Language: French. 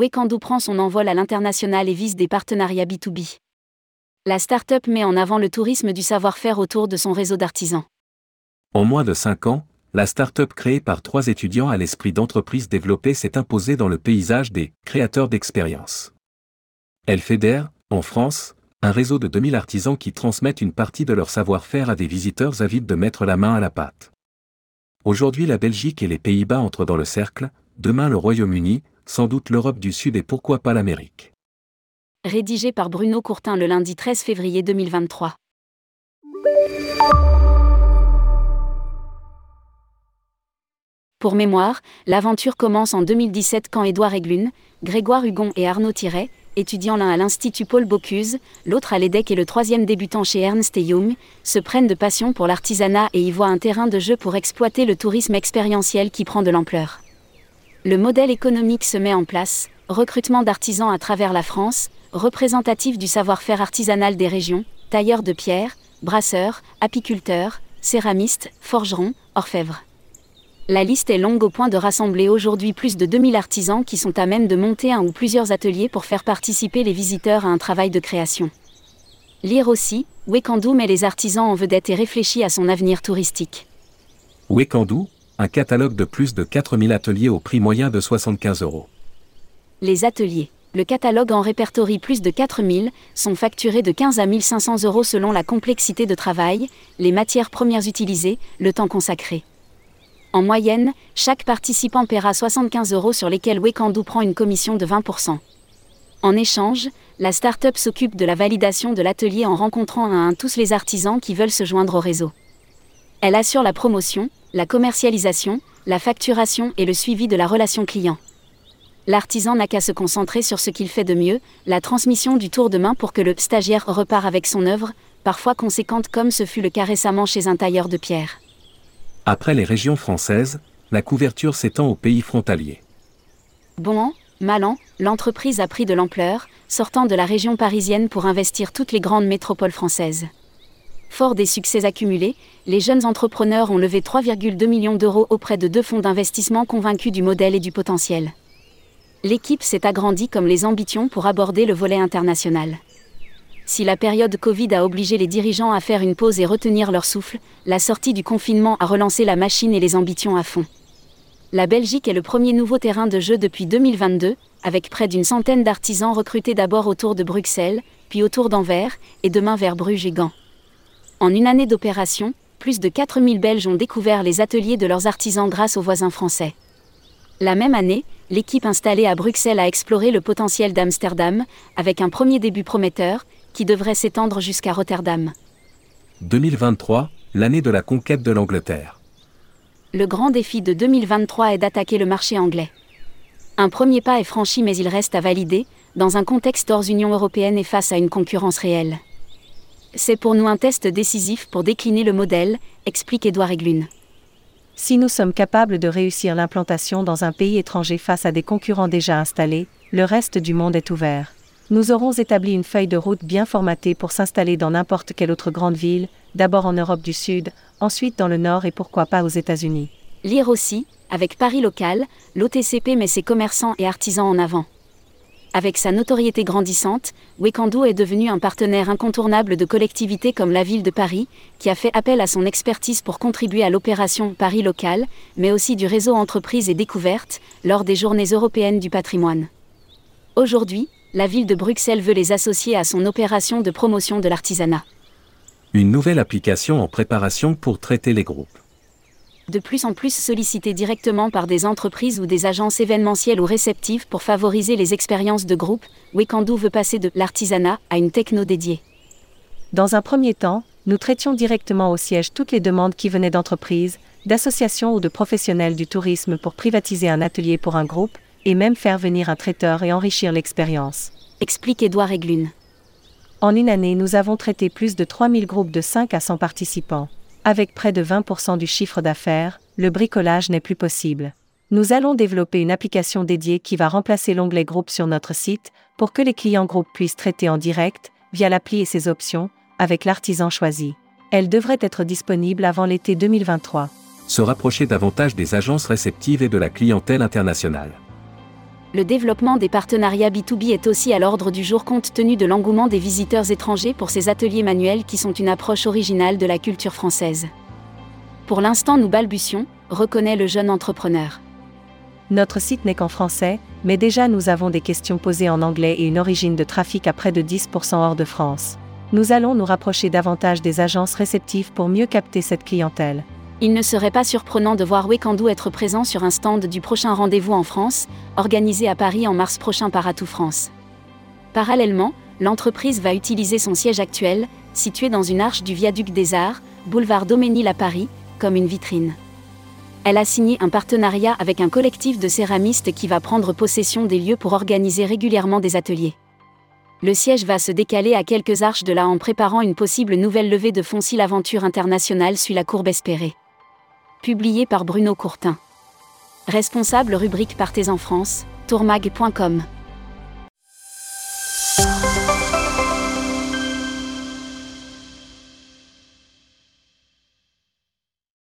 Wekandou prend son envol à l'international et vise des partenariats B2B. La start-up met en avant le tourisme du savoir-faire autour de son réseau d'artisans. En moins de 5 ans, la start-up créée par trois étudiants à l'esprit d'entreprise développée s'est imposée dans le paysage des créateurs d'expérience. Elle fédère, en France, un réseau de 2000 artisans qui transmettent une partie de leur savoir-faire à des visiteurs avides de mettre la main à la pâte. Aujourd'hui la Belgique et les Pays-Bas entrent dans le cercle, demain le Royaume-Uni, sans doute l'Europe du Sud et pourquoi pas l'Amérique. Rédigé par Bruno Courtin le lundi 13 février 2023. Pour mémoire, l'aventure commence en 2017 quand Édouard Eglune, Grégoire Hugon et Arnaud Thierret, étudiant l'un à l'Institut Paul Bocuse, l'autre à l'EDEC et le troisième débutant chez Ernst Young, se prennent de passion pour l'artisanat et y voient un terrain de jeu pour exploiter le tourisme expérientiel qui prend de l'ampleur. Le modèle économique se met en place, recrutement d'artisans à travers la France, représentatif du savoir-faire artisanal des régions, tailleurs de pierre, brasseurs, apiculteurs, céramistes, forgerons, orfèvres. La liste est longue au point de rassembler aujourd'hui plus de 2000 artisans qui sont à même de monter un ou plusieurs ateliers pour faire participer les visiteurs à un travail de création. Lire aussi, Wekandou met les artisans en vedette et réfléchit à son avenir touristique. Wekandou, un catalogue de plus de 4000 ateliers au prix moyen de 75 euros. Les ateliers. Le catalogue en répertorie plus de 4000, sont facturés de 15 à 1500 euros selon la complexité de travail, les matières premières utilisées, le temps consacré. En moyenne, chaque participant paiera 75 euros sur lesquels Wekandou prend une commission de 20%. En échange, la start-up s'occupe de la validation de l'atelier en rencontrant à un tous les artisans qui veulent se joindre au réseau. Elle assure la promotion, la commercialisation, la facturation et le suivi de la relation client. L'artisan n'a qu'à se concentrer sur ce qu'il fait de mieux, la transmission du tour de main pour que le stagiaire repart avec son œuvre, parfois conséquente comme ce fut le cas récemment chez un tailleur de pierre. Après les régions françaises, la couverture s'étend aux pays frontaliers. Bon an, mal an, l'entreprise a pris de l'ampleur, sortant de la région parisienne pour investir toutes les grandes métropoles françaises. Fort des succès accumulés, les jeunes entrepreneurs ont levé 3,2 millions d'euros auprès de deux fonds d'investissement convaincus du modèle et du potentiel. L'équipe s'est agrandie comme les ambitions pour aborder le volet international. Si la période Covid a obligé les dirigeants à faire une pause et retenir leur souffle, la sortie du confinement a relancé la machine et les ambitions à fond. La Belgique est le premier nouveau terrain de jeu depuis 2022, avec près d'une centaine d'artisans recrutés d'abord autour de Bruxelles, puis autour d'Anvers, et demain vers Bruges et Gand. En une année d'opération, plus de 4000 Belges ont découvert les ateliers de leurs artisans grâce aux voisins français. La même année, l'équipe installée à Bruxelles a exploré le potentiel d'Amsterdam, avec un premier début prometteur, qui devrait s'étendre jusqu'à Rotterdam. 2023, l'année de la conquête de l'Angleterre. Le grand défi de 2023 est d'attaquer le marché anglais. Un premier pas est franchi mais il reste à valider, dans un contexte hors Union européenne et face à une concurrence réelle. C'est pour nous un test décisif pour décliner le modèle, explique Édouard Eglune. Si nous sommes capables de réussir l'implantation dans un pays étranger face à des concurrents déjà installés, le reste du monde est ouvert nous aurons établi une feuille de route bien formatée pour s'installer dans n'importe quelle autre grande ville, d'abord en Europe du Sud, ensuite dans le Nord et pourquoi pas aux États-Unis. Lire aussi, avec Paris Local, l'OTCP met ses commerçants et artisans en avant. Avec sa notoriété grandissante, Wekandou est devenu un partenaire incontournable de collectivités comme la ville de Paris, qui a fait appel à son expertise pour contribuer à l'opération Paris Local, mais aussi du réseau Entreprises et Découvertes, lors des Journées européennes du patrimoine. Aujourd'hui, la ville de Bruxelles veut les associer à son opération de promotion de l'artisanat. Une nouvelle application en préparation pour traiter les groupes. De plus en plus sollicité directement par des entreprises ou des agences événementielles ou réceptives pour favoriser les expériences de groupe, Wekandou veut passer de l'artisanat à une techno dédiée. Dans un premier temps, nous traitions directement au siège toutes les demandes qui venaient d'entreprises, d'associations ou de professionnels du tourisme pour privatiser un atelier pour un groupe, et même faire venir un traiteur et enrichir l'expérience. Explique Édouard Eglune. En une année, nous avons traité plus de 3000 groupes de 5 à 100 participants. Avec près de 20% du chiffre d'affaires, le bricolage n'est plus possible. Nous allons développer une application dédiée qui va remplacer l'onglet groupe sur notre site pour que les clients groupes puissent traiter en direct, via l'appli et ses options, avec l'artisan choisi. Elle devrait être disponible avant l'été 2023. Se rapprocher davantage des agences réceptives et de la clientèle internationale. Le développement des partenariats B2B est aussi à l'ordre du jour compte tenu de l'engouement des visiteurs étrangers pour ces ateliers manuels qui sont une approche originale de la culture française. Pour l'instant nous balbutions, reconnaît le jeune entrepreneur. Notre site n'est qu'en français, mais déjà nous avons des questions posées en anglais et une origine de trafic à près de 10% hors de France. Nous allons nous rapprocher davantage des agences réceptives pour mieux capter cette clientèle. Il ne serait pas surprenant de voir Wekandou être présent sur un stand du prochain rendez-vous en France, organisé à Paris en mars prochain par Atout France. Parallèlement, l'entreprise va utiliser son siège actuel, situé dans une arche du viaduc des Arts, boulevard Doménil à Paris, comme une vitrine elle a signé un partenariat avec un collectif de céramistes qui va prendre possession des lieux pour organiser régulièrement des ateliers. Le siège va se décaler à quelques arches de là en préparant une possible nouvelle levée de fonds si l'aventure internationale suit la courbe espérée. Publié par Bruno Courtin. Responsable rubrique Partez en France, tourmag.com.